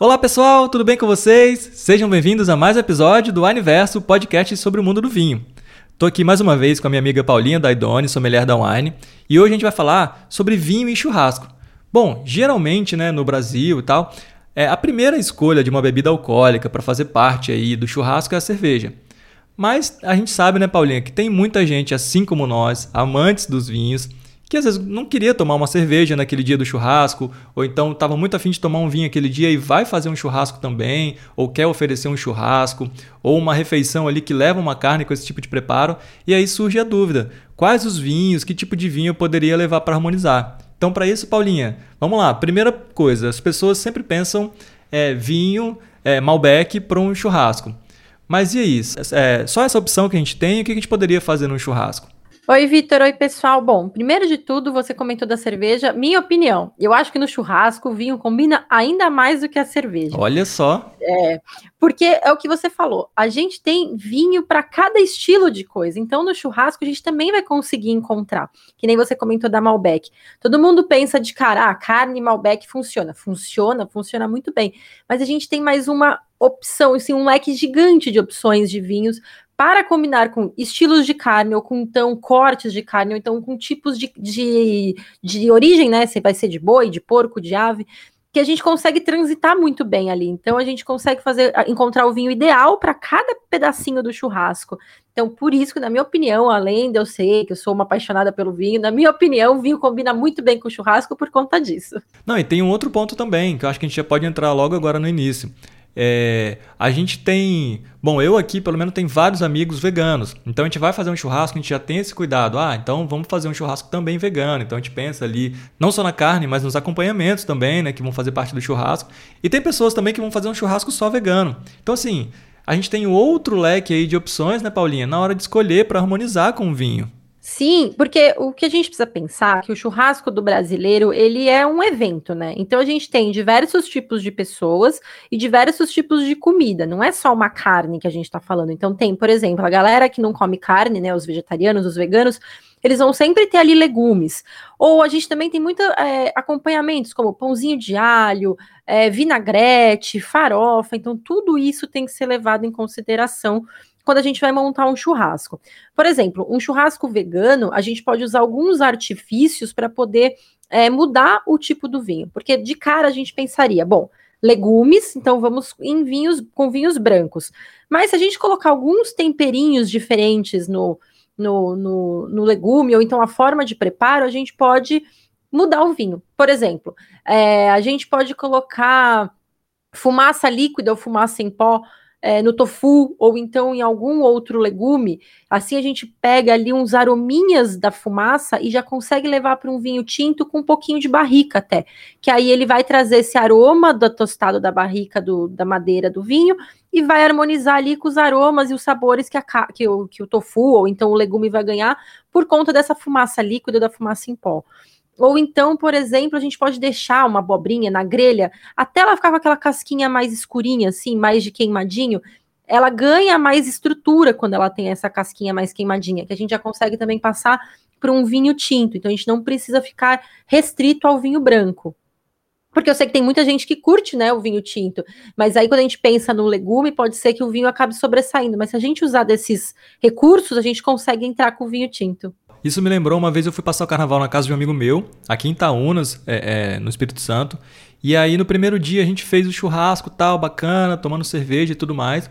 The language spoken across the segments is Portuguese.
Olá pessoal, tudo bem com vocês? Sejam bem-vindos a mais um episódio do Aniverso, podcast sobre o mundo do vinho. Estou aqui mais uma vez com a minha amiga Paulinha da Idone, sommelier da Wine, e hoje a gente vai falar sobre vinho e churrasco. Bom, geralmente, né, no Brasil e tal, é a primeira escolha de uma bebida alcoólica para fazer parte aí do churrasco é a cerveja. Mas a gente sabe, né, Paulinha, que tem muita gente, assim como nós, amantes dos vinhos, que às vezes não queria tomar uma cerveja naquele dia do churrasco, ou então estava muito afim de tomar um vinho aquele dia e vai fazer um churrasco também, ou quer oferecer um churrasco, ou uma refeição ali que leva uma carne com esse tipo de preparo, e aí surge a dúvida: quais os vinhos, que tipo de vinho eu poderia levar para harmonizar? Então, para isso, Paulinha, vamos lá. Primeira coisa, as pessoas sempre pensam é, vinho, é, Malbec para um churrasco. Mas e aí? É, só essa opção que a gente tem, o que a gente poderia fazer no churrasco? Oi, Vitor. Oi, pessoal. Bom, primeiro de tudo, você comentou da cerveja. Minha opinião, eu acho que no churrasco o vinho combina ainda mais do que a cerveja. Olha só. É, porque é o que você falou. A gente tem vinho para cada estilo de coisa. Então, no churrasco, a gente também vai conseguir encontrar. Que nem você comentou da Malbec. Todo mundo pensa de cara, ah, carne Malbec funciona. Funciona, funciona muito bem. Mas a gente tem mais uma opção, assim, um leque gigante de opções de vinhos para combinar com estilos de carne, ou com então cortes de carne, ou então com tipos de, de, de origem, né? Se vai ser de boi, de porco, de ave, que a gente consegue transitar muito bem ali. Então a gente consegue fazer encontrar o vinho ideal para cada pedacinho do churrasco. Então, por isso que, na minha opinião, além de eu ser que eu sou uma apaixonada pelo vinho, na minha opinião, o vinho combina muito bem com o churrasco por conta disso. Não, e tem um outro ponto também, que eu acho que a gente já pode entrar logo agora no início. É, a gente tem. Bom, eu aqui, pelo menos, tenho vários amigos veganos. Então a gente vai fazer um churrasco, a gente já tem esse cuidado. Ah, então vamos fazer um churrasco também vegano. Então a gente pensa ali, não só na carne, mas nos acompanhamentos também, né? Que vão fazer parte do churrasco. E tem pessoas também que vão fazer um churrasco só vegano. Então, assim, a gente tem outro leque aí de opções, né, Paulinha, na hora de escolher para harmonizar com o vinho. Sim, porque o que a gente precisa pensar é que o churrasco do brasileiro, ele é um evento, né? Então a gente tem diversos tipos de pessoas e diversos tipos de comida, não é só uma carne que a gente está falando. Então tem, por exemplo, a galera que não come carne, né, os vegetarianos, os veganos, eles vão sempre ter ali legumes. Ou a gente também tem muitos é, acompanhamentos, como pãozinho de alho, é, vinagrete, farofa. Então, tudo isso tem que ser levado em consideração quando a gente vai montar um churrasco. Por exemplo, um churrasco vegano, a gente pode usar alguns artifícios para poder é, mudar o tipo do vinho, porque de cara a gente pensaria, bom, legumes, então vamos em vinhos com vinhos brancos. Mas se a gente colocar alguns temperinhos diferentes no, no, no, no legume, ou então a forma de preparo, a gente pode mudar o vinho. Por exemplo, é, a gente pode colocar fumaça líquida ou fumaça em pó é, no tofu ou então em algum outro legume, assim a gente pega ali uns arominhas da fumaça e já consegue levar para um vinho tinto com um pouquinho de barrica até, que aí ele vai trazer esse aroma do tostado da barrica do, da madeira do vinho e vai harmonizar ali com os aromas e os sabores que, a, que, o, que o tofu ou então o legume vai ganhar por conta dessa fumaça líquida da fumaça em pó. Ou então, por exemplo, a gente pode deixar uma abobrinha na grelha até ela ficar com aquela casquinha mais escurinha, assim, mais de queimadinho. Ela ganha mais estrutura quando ela tem essa casquinha mais queimadinha, que a gente já consegue também passar para um vinho tinto. Então a gente não precisa ficar restrito ao vinho branco. Porque eu sei que tem muita gente que curte, né, o vinho tinto, mas aí quando a gente pensa no legume, pode ser que o vinho acabe sobressaindo, mas se a gente usar desses recursos, a gente consegue entrar com o vinho tinto. Isso me lembrou uma vez eu fui passar o carnaval na casa de um amigo meu, aqui em Itaúnas, é, é, no Espírito Santo. E aí no primeiro dia a gente fez o churrasco tal, bacana, tomando cerveja e tudo mais.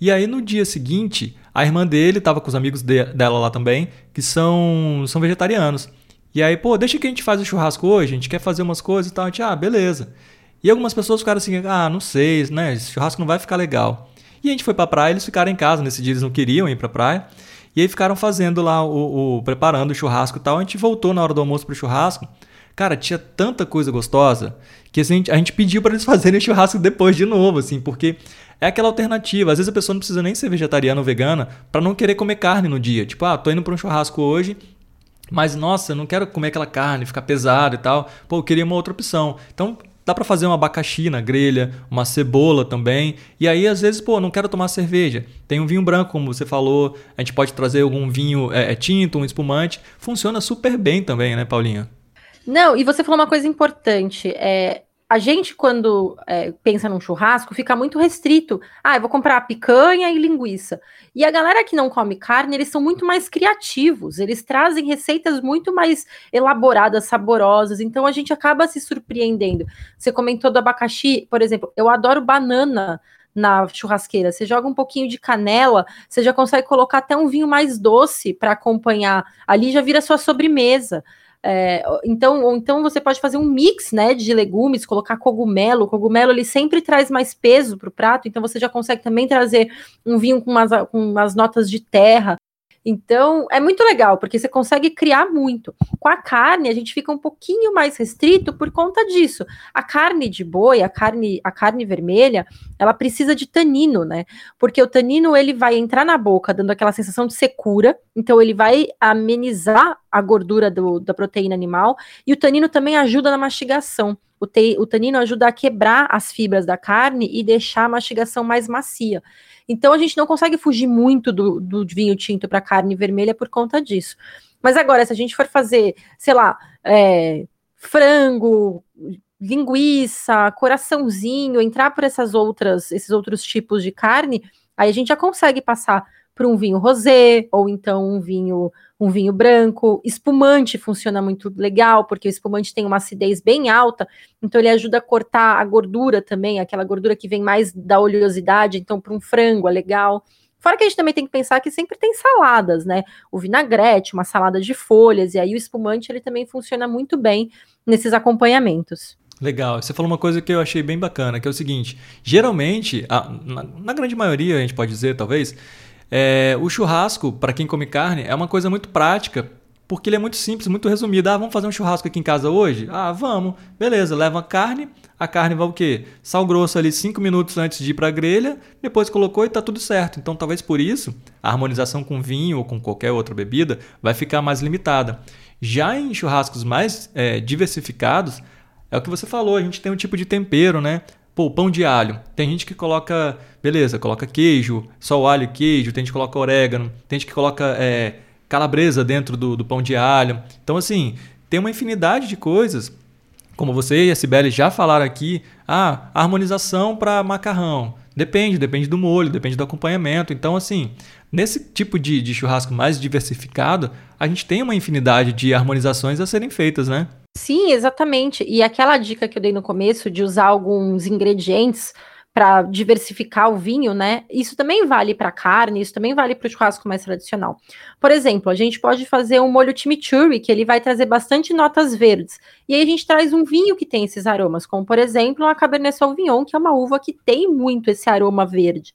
E aí no dia seguinte, a irmã dele estava com os amigos de, dela lá também, que são, são vegetarianos. E aí, pô, deixa que a gente faz o churrasco hoje, a gente quer fazer umas coisas e tal. A gente, ah, beleza. E algumas pessoas ficaram assim, ah, não sei, né? Esse churrasco não vai ficar legal. E a gente foi pra praia, eles ficaram em casa. Nesse dia eles não queriam ir pra praia. E aí ficaram fazendo lá o, o preparando o churrasco e tal. A gente voltou na hora do almoço pro churrasco. Cara, tinha tanta coisa gostosa que assim, a gente pediu para eles fazerem churrasco depois de novo, assim, porque é aquela alternativa. Às vezes a pessoa não precisa nem ser vegetariana ou vegana para não querer comer carne no dia. Tipo, ah, tô indo para um churrasco hoje, mas nossa, eu não quero comer aquela carne, ficar pesado e tal. Pô, eu queria uma outra opção. Então, Dá para fazer um abacaxi na grelha, uma cebola também. E aí, às vezes, pô, não quero tomar cerveja. Tem um vinho branco, como você falou. A gente pode trazer algum vinho é, é tinto, um espumante. Funciona super bem também, né, Paulinha? Não, e você falou uma coisa importante. É, a gente, quando é, pensa num churrasco, fica muito restrito. Ah, eu vou comprar picanha e linguiça. E a galera que não come carne, eles são muito mais criativos, eles trazem receitas muito mais elaboradas, saborosas. Então a gente acaba se surpreendendo. Você comentou do abacaxi, por exemplo, eu adoro banana na churrasqueira. Você joga um pouquinho de canela, você já consegue colocar até um vinho mais doce para acompanhar. Ali já vira sua sobremesa. É, então, ou então você pode fazer um mix né, de legumes, colocar cogumelo. O cogumelo ele sempre traz mais peso para o prato, então você já consegue também trazer um vinho com umas, com umas notas de terra. Então, é muito legal, porque você consegue criar muito. Com a carne, a gente fica um pouquinho mais restrito por conta disso. A carne de boi, a carne, a carne vermelha, ela precisa de tanino, né? Porque o tanino ele vai entrar na boca, dando aquela sensação de secura, então ele vai amenizar a gordura do, da proteína animal, e o tanino também ajuda na mastigação. O, te, o tanino ajuda a quebrar as fibras da carne e deixar a mastigação mais macia. Então a gente não consegue fugir muito do, do vinho tinto para carne vermelha por conta disso. Mas agora, se a gente for fazer, sei lá, é, frango, linguiça, coraçãozinho, entrar por essas outras, esses outros tipos de carne, aí a gente já consegue passar para um vinho rosé, ou então um vinho um vinho branco. Espumante funciona muito legal, porque o espumante tem uma acidez bem alta, então ele ajuda a cortar a gordura também, aquela gordura que vem mais da oleosidade, então para um frango é legal. Fora que a gente também tem que pensar que sempre tem saladas, né? O vinagrete, uma salada de folhas, e aí o espumante ele também funciona muito bem nesses acompanhamentos. Legal. Você falou uma coisa que eu achei bem bacana, que é o seguinte: geralmente, a, na, na grande maioria, a gente pode dizer, talvez, é, o churrasco, para quem come carne, é uma coisa muito prática, porque ele é muito simples, muito resumido. Ah, vamos fazer um churrasco aqui em casa hoje? Ah, vamos. Beleza, leva a carne. A carne vai o quê? Sal grosso ali 5 minutos antes de ir para a grelha, depois colocou e está tudo certo. Então, talvez por isso, a harmonização com vinho ou com qualquer outra bebida vai ficar mais limitada. Já em churrascos mais é, diversificados, é o que você falou, a gente tem um tipo de tempero, né? Pô, pão de alho. Tem gente que coloca, beleza, coloca queijo, só o alho e queijo, tem gente que coloca orégano, tem gente que coloca é, calabresa dentro do, do pão de alho. Então, assim, tem uma infinidade de coisas. Como você e a Sibeli já falaram aqui, ah, harmonização para macarrão. Depende, depende do molho, depende do acompanhamento. Então, assim, nesse tipo de, de churrasco mais diversificado, a gente tem uma infinidade de harmonizações a serem feitas, né? Sim, exatamente. E aquela dica que eu dei no começo de usar alguns ingredientes para diversificar o vinho, né? Isso também vale para carne, isso também vale para o churrasco mais tradicional. Por exemplo, a gente pode fazer um molho chimichurri, que ele vai trazer bastante notas verdes. E aí a gente traz um vinho que tem esses aromas, como por exemplo, a Cabernet Sauvignon, que é uma uva que tem muito esse aroma verde.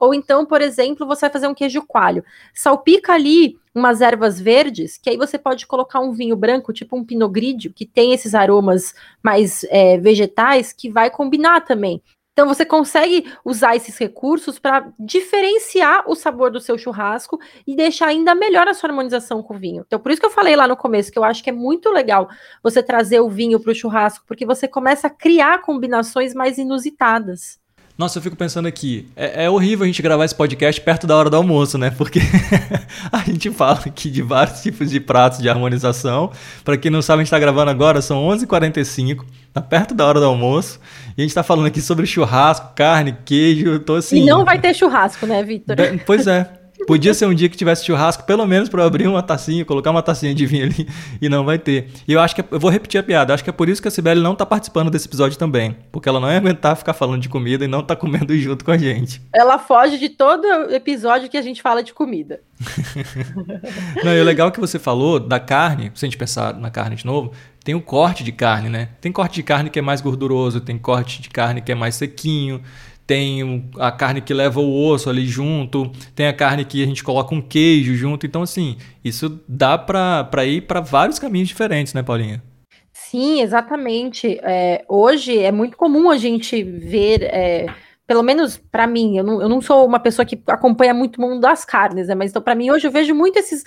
Ou então, por exemplo, você vai fazer um queijo coalho. Salpica ali umas ervas verdes, que aí você pode colocar um vinho branco, tipo um pinot grigio, que tem esses aromas mais é, vegetais, que vai combinar também. Então você consegue usar esses recursos para diferenciar o sabor do seu churrasco e deixar ainda melhor a sua harmonização com o vinho. Então por isso que eu falei lá no começo que eu acho que é muito legal você trazer o vinho para o churrasco, porque você começa a criar combinações mais inusitadas. Nossa, eu fico pensando aqui, é, é, horrível a gente gravar esse podcast perto da hora do almoço, né? Porque a gente fala aqui de vários tipos de pratos de harmonização. Para quem não sabe, a gente está gravando agora, são 11h45, tá perto da hora do almoço. E a gente está falando aqui sobre churrasco, carne, queijo, tô assim... E não vai ter churrasco, né, Vitor? Pois é. Podia ser um dia que tivesse churrasco, pelo menos para abrir uma tacinha, colocar uma tacinha de vinho ali e não vai ter. E eu acho que é, eu vou repetir a piada, acho que é por isso que a Sibeli não tá participando desse episódio também, porque ela não ia aguentar ficar falando de comida e não tá comendo junto com a gente. Ela foge de todo episódio que a gente fala de comida. não, e o legal que você falou da carne, se a gente pensar na carne de novo, tem o corte de carne, né? Tem corte de carne que é mais gorduroso, tem corte de carne que é mais sequinho, tem a carne que leva o osso ali junto, tem a carne que a gente coloca um queijo junto. Então, assim, isso dá para ir para vários caminhos diferentes, né, Paulinha? Sim, exatamente. É, hoje é muito comum a gente ver. É pelo menos para mim, eu não, eu não sou uma pessoa que acompanha muito o mundo das carnes, né? Mas então, para mim, hoje eu vejo muito esses,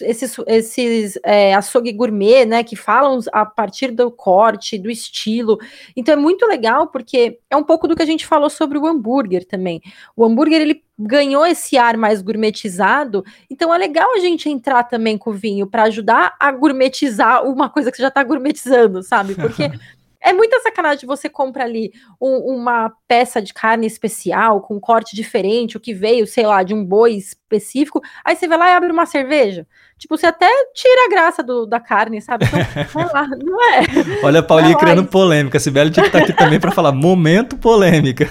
esses, esses é, açougue gourmet, né? Que falam a partir do corte, do estilo. Então é muito legal, porque é um pouco do que a gente falou sobre o hambúrguer também. O hambúrguer, ele ganhou esse ar mais gourmetizado, então é legal a gente entrar também com o vinho para ajudar a gourmetizar uma coisa que já está gourmetizando, sabe? Porque É muita sacanagem você compra ali um, uma peça de carne especial, com um corte diferente, o que veio, sei lá, de um boi específico, aí você vai lá e abre uma cerveja. Tipo, você até tira a graça do, da carne, sabe? Então, vai lá, não é. Olha a Paulinha criando polêmica. A Sibeli tinha que estar aqui também para falar momento polêmica.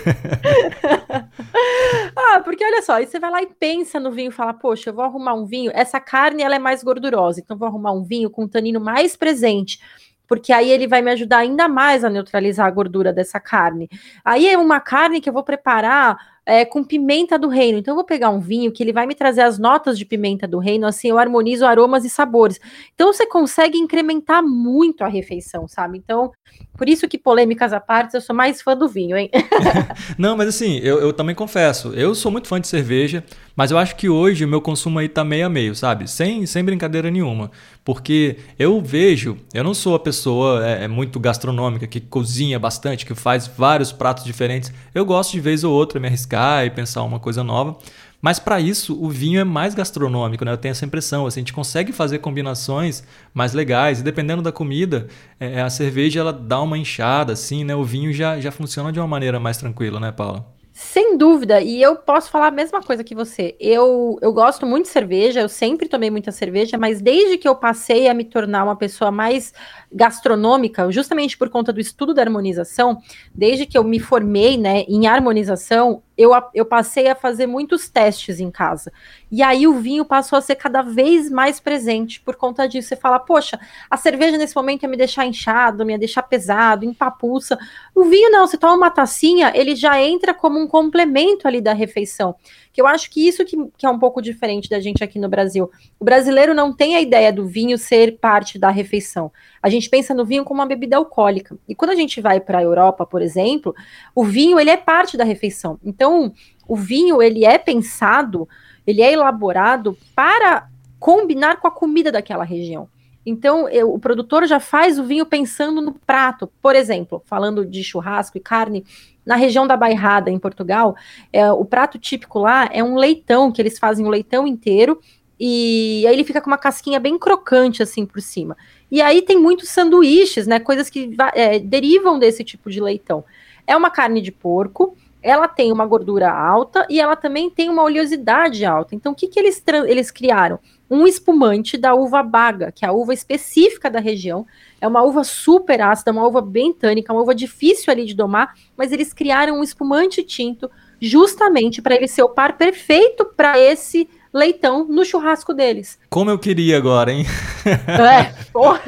ah, porque olha só, aí você vai lá e pensa no vinho e fala, poxa, eu vou arrumar um vinho, essa carne ela é mais gordurosa, então vou arrumar um vinho com um tanino mais presente porque aí ele vai me ajudar ainda mais a neutralizar a gordura dessa carne. Aí é uma carne que eu vou preparar é, com pimenta do reino. Então eu vou pegar um vinho que ele vai me trazer as notas de pimenta do reino, assim eu harmonizo aromas e sabores. Então você consegue incrementar muito a refeição, sabe? Então, por isso que polêmicas à parte, eu sou mais fã do vinho, hein? Não, mas assim, eu, eu também confesso, eu sou muito fã de cerveja, mas eu acho que hoje o meu consumo aí tá meio a meio, sabe? Sem, sem brincadeira nenhuma. Porque eu vejo, eu não sou a pessoa é, é muito gastronômica, que cozinha bastante, que faz vários pratos diferentes. Eu gosto de vez ou outra me arriscar e pensar uma coisa nova. Mas para isso, o vinho é mais gastronômico, né? Eu tenho essa impressão. Assim, a gente consegue fazer combinações mais legais. E dependendo da comida, é, a cerveja ela dá uma inchada, assim, né? O vinho já, já funciona de uma maneira mais tranquila, né, Paula? Sem dúvida, e eu posso falar a mesma coisa que você. Eu, eu gosto muito de cerveja, eu sempre tomei muita cerveja, mas desde que eu passei a me tornar uma pessoa mais gastronômica, justamente por conta do estudo da harmonização, desde que eu me formei né, em harmonização, eu, eu passei a fazer muitos testes em casa. E aí o vinho passou a ser cada vez mais presente por conta disso. Você fala, poxa, a cerveja nesse momento ia me deixar inchado, ia deixar pesado, empapuça. O vinho não, você toma uma tacinha, ele já entra como um complemento ali da refeição. Que eu acho que isso que, que é um pouco diferente da gente aqui no Brasil. O brasileiro não tem a ideia do vinho ser parte da refeição. A gente pensa no vinho como uma bebida alcoólica. E quando a gente vai para a Europa, por exemplo, o vinho ele é parte da refeição. Então, o vinho ele é pensado, ele é elaborado para combinar com a comida daquela região. Então, eu, o produtor já faz o vinho pensando no prato. Por exemplo, falando de churrasco e carne, na região da Bairrada, em Portugal, é, o prato típico lá é um leitão, que eles fazem o leitão inteiro, e aí ele fica com uma casquinha bem crocante, assim, por cima. E aí tem muitos sanduíches, né? Coisas que é, derivam desse tipo de leitão. É uma carne de porco, ela tem uma gordura alta e ela também tem uma oleosidade alta. Então, o que, que eles, eles criaram? Um espumante da uva baga, que é a uva específica da região. É uma uva super ácida, uma uva bem tânica, uma uva difícil ali de domar, mas eles criaram um espumante tinto justamente para ele ser o par perfeito para esse leitão no churrasco deles. Como eu queria agora, hein? É, porra.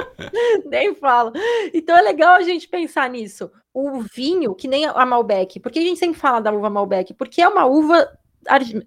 Nem falo. Então é legal a gente pensar nisso. O vinho, que nem a Malbec, por que a gente sempre fala da uva Malbec? Porque é uma uva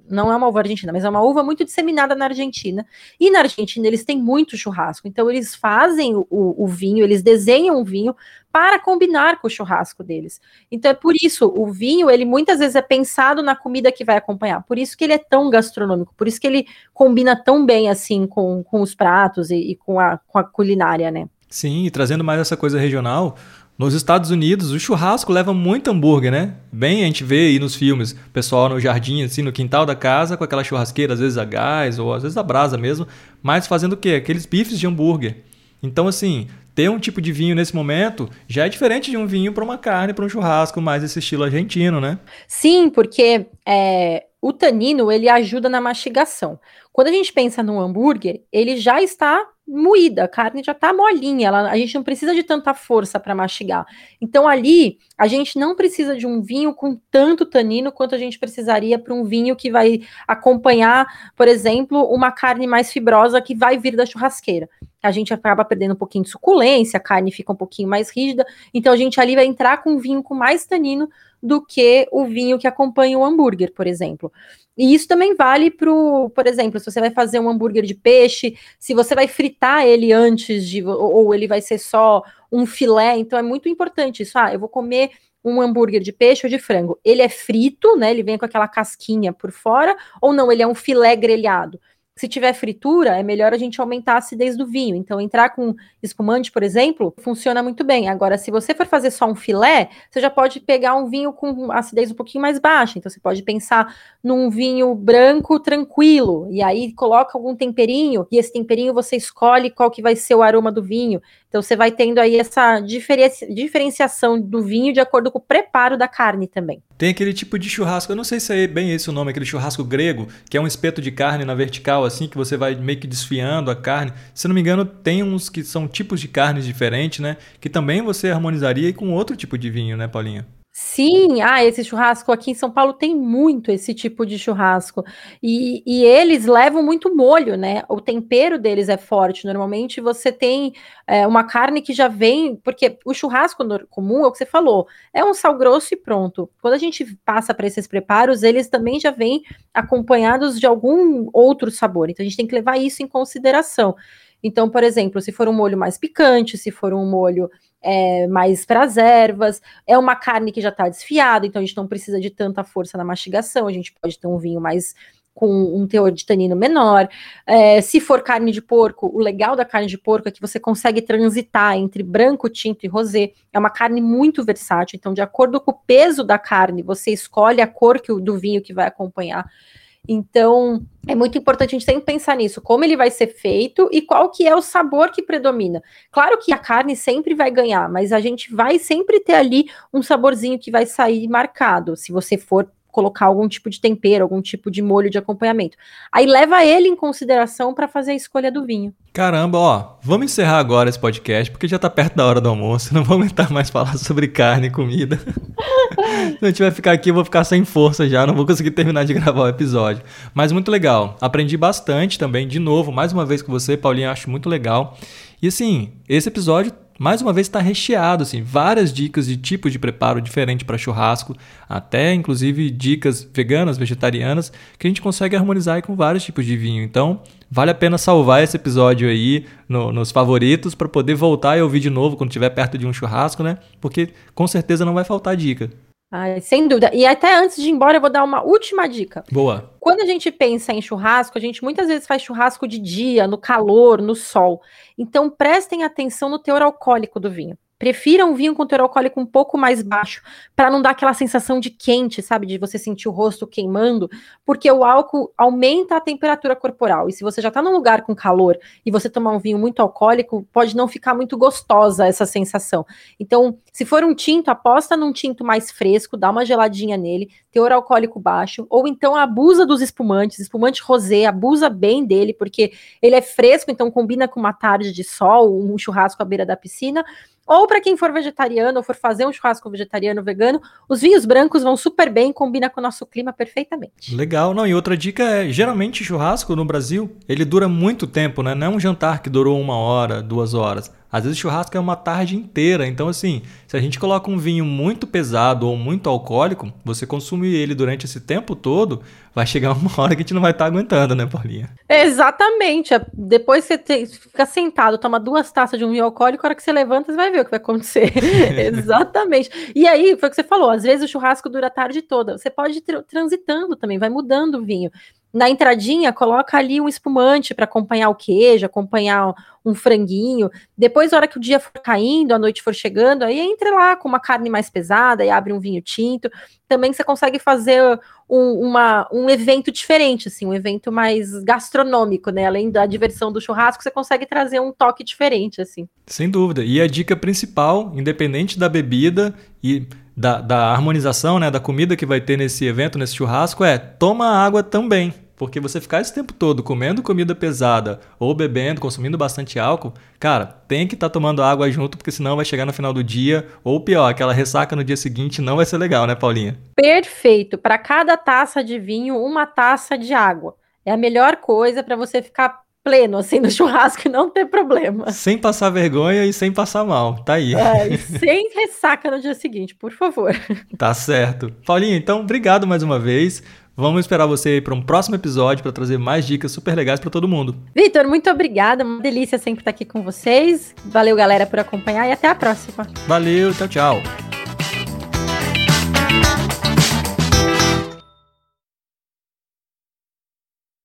não é uma uva argentina, mas é uma uva muito disseminada na Argentina. E na Argentina eles têm muito churrasco, então eles fazem o, o vinho, eles desenham o vinho para combinar com o churrasco deles. Então é por isso o vinho ele muitas vezes é pensado na comida que vai acompanhar. Por isso que ele é tão gastronômico, por isso que ele combina tão bem assim com, com os pratos e, e com, a, com a culinária, né? Sim, e trazendo mais essa coisa regional, nos Estados Unidos, o churrasco leva muito hambúrguer, né? Bem, a gente vê aí nos filmes, pessoal no jardim, assim, no quintal da casa, com aquela churrasqueira, às vezes a gás ou às vezes a brasa mesmo, mas fazendo o quê? Aqueles bifes de hambúrguer. Então, assim, ter um tipo de vinho nesse momento já é diferente de um vinho para uma carne, para um churrasco, mais esse estilo argentino, né? Sim, porque é, o tanino ele ajuda na mastigação. Quando a gente pensa no hambúrguer, ele já está moída, a carne já está molinha, ela, a gente não precisa de tanta força para mastigar. Então ali a gente não precisa de um vinho com tanto tanino quanto a gente precisaria para um vinho que vai acompanhar, por exemplo, uma carne mais fibrosa que vai vir da churrasqueira. A gente acaba perdendo um pouquinho de suculência, a carne fica um pouquinho mais rígida, então a gente ali vai entrar com um vinho com mais tanino do que o vinho que acompanha o hambúrguer, por exemplo. E isso também vale para por exemplo, se você vai fazer um hambúrguer de peixe, se você vai fritar ele antes de, ou ele vai ser só um filé, então é muito importante isso. Ah, eu vou comer um hambúrguer de peixe ou de frango. Ele é frito, né? Ele vem com aquela casquinha por fora, ou não, ele é um filé grelhado. Se tiver fritura, é melhor a gente aumentar a acidez do vinho. Então, entrar com espumante, por exemplo, funciona muito bem. Agora, se você for fazer só um filé, você já pode pegar um vinho com acidez um pouquinho mais baixa. Então, você pode pensar num vinho branco tranquilo. E aí, coloca algum temperinho. E esse temperinho você escolhe qual que vai ser o aroma do vinho. Então você vai tendo aí essa diferenciação do vinho de acordo com o preparo da carne também. Tem aquele tipo de churrasco, eu não sei se é bem esse o nome, aquele churrasco grego, que é um espeto de carne na vertical, assim, que você vai meio que desfiando a carne. Se não me engano, tem uns que são tipos de carnes diferentes, né? Que também você harmonizaria com outro tipo de vinho, né, Paulinha? Sim, ah, esse churrasco aqui em São Paulo tem muito esse tipo de churrasco. E, e, eles levam muito molho, né? O tempero deles é forte. Normalmente você tem é, uma carne que já vem, porque o churrasco comum é o que você falou, é um sal grosso e pronto. Quando a gente passa para esses preparos, eles também já vêm acompanhados de algum outro sabor. Então a gente tem que levar isso em consideração. Então, por exemplo, se for um molho mais picante, se for um molho é, mais para as ervas. É uma carne que já está desfiada, então a gente não precisa de tanta força na mastigação. A gente pode ter um vinho mais com um teor de tanino menor. É, se for carne de porco, o legal da carne de porco é que você consegue transitar entre branco, tinto e rosé. É uma carne muito versátil, então, de acordo com o peso da carne, você escolhe a cor que, do vinho que vai acompanhar. Então, é muito importante a gente sempre pensar nisso, como ele vai ser feito e qual que é o sabor que predomina. Claro que a carne sempre vai ganhar, mas a gente vai sempre ter ali um saborzinho que vai sair marcado, se você for colocar algum tipo de tempero, algum tipo de molho de acompanhamento. Aí leva ele em consideração para fazer a escolha do vinho. Caramba, ó, vamos encerrar agora esse podcast, porque já tá perto da hora do almoço, não vou aguentar mais falar sobre carne e comida. Se a gente vai ficar aqui, eu vou ficar sem força já, não vou conseguir terminar de gravar o episódio. Mas muito legal, aprendi bastante também, de novo, mais uma vez com você, Paulinho, acho muito legal. E assim, esse episódio mais uma vez está recheado, assim, várias dicas de tipos de preparo diferente para churrasco, até inclusive dicas veganas, vegetarianas, que a gente consegue harmonizar com vários tipos de vinho. Então, vale a pena salvar esse episódio aí no, nos favoritos para poder voltar e ouvir de novo quando estiver perto de um churrasco, né? Porque com certeza não vai faltar dica. Ai, sem dúvida. E até antes de ir embora, eu vou dar uma última dica. Boa. Quando a gente pensa em churrasco, a gente muitas vezes faz churrasco de dia, no calor, no sol. Então prestem atenção no teor alcoólico do vinho. Prefira um vinho com teor alcoólico um pouco mais baixo, para não dar aquela sensação de quente, sabe? De você sentir o rosto queimando, porque o álcool aumenta a temperatura corporal. E se você já está num lugar com calor e você tomar um vinho muito alcoólico, pode não ficar muito gostosa essa sensação. Então, se for um tinto, aposta num tinto mais fresco, dá uma geladinha nele, teor alcoólico baixo, ou então abusa dos espumantes, espumante rosé, abusa bem dele, porque ele é fresco, então combina com uma tarde de sol, um churrasco à beira da piscina ou para quem for vegetariano ou for fazer um churrasco vegetariano vegano, os vinhos brancos vão super bem, combina com o nosso clima perfeitamente. Legal. Não, e outra dica é, geralmente churrasco no Brasil, ele dura muito tempo, né? Não é um jantar que durou uma hora, duas horas. Às vezes churrasco é uma tarde inteira. Então, assim, se a gente coloca um vinho muito pesado ou muito alcoólico, você consumir ele durante esse tempo todo, vai chegar uma hora que a gente não vai estar tá aguentando, né, Paulinha? Exatamente. É, depois você te, fica sentado, toma duas taças de um vinho alcoólico, a hora que você levanta, você vai ver o que vai acontecer. Exatamente. E aí, foi o que você falou, às vezes o churrasco dura a tarde toda. Você pode ir transitando também, vai mudando o vinho. Na entradinha, coloca ali um espumante para acompanhar o queijo, acompanhar um franguinho. Depois, na hora que o dia for caindo, a noite for chegando, aí entre lá com uma carne mais pesada e abre um vinho tinto. Também você consegue fazer um, uma, um evento diferente, assim, um evento mais gastronômico, né? Além da diversão do churrasco, você consegue trazer um toque diferente, assim. Sem dúvida. E a dica principal, independente da bebida e da, da harmonização, né, da comida que vai ter nesse evento, nesse churrasco, é toma água também. Porque você ficar esse tempo todo comendo comida pesada ou bebendo, consumindo bastante álcool, cara, tem que estar tá tomando água junto, porque senão vai chegar no final do dia, ou pior, aquela ressaca no dia seguinte não vai ser legal, né, Paulinha? Perfeito. Para cada taça de vinho, uma taça de água. É a melhor coisa para você ficar pleno, assim, no churrasco e não ter problema. Sem passar vergonha e sem passar mal, tá aí. É, sem ressaca no dia seguinte, por favor. Tá certo. Paulinha, então, obrigado mais uma vez. Vamos esperar você para um próximo episódio para trazer mais dicas super legais para todo mundo. Vitor, muito obrigada. Uma delícia sempre estar aqui com vocês. Valeu, galera, por acompanhar e até a próxima. Valeu, tchau, tchau.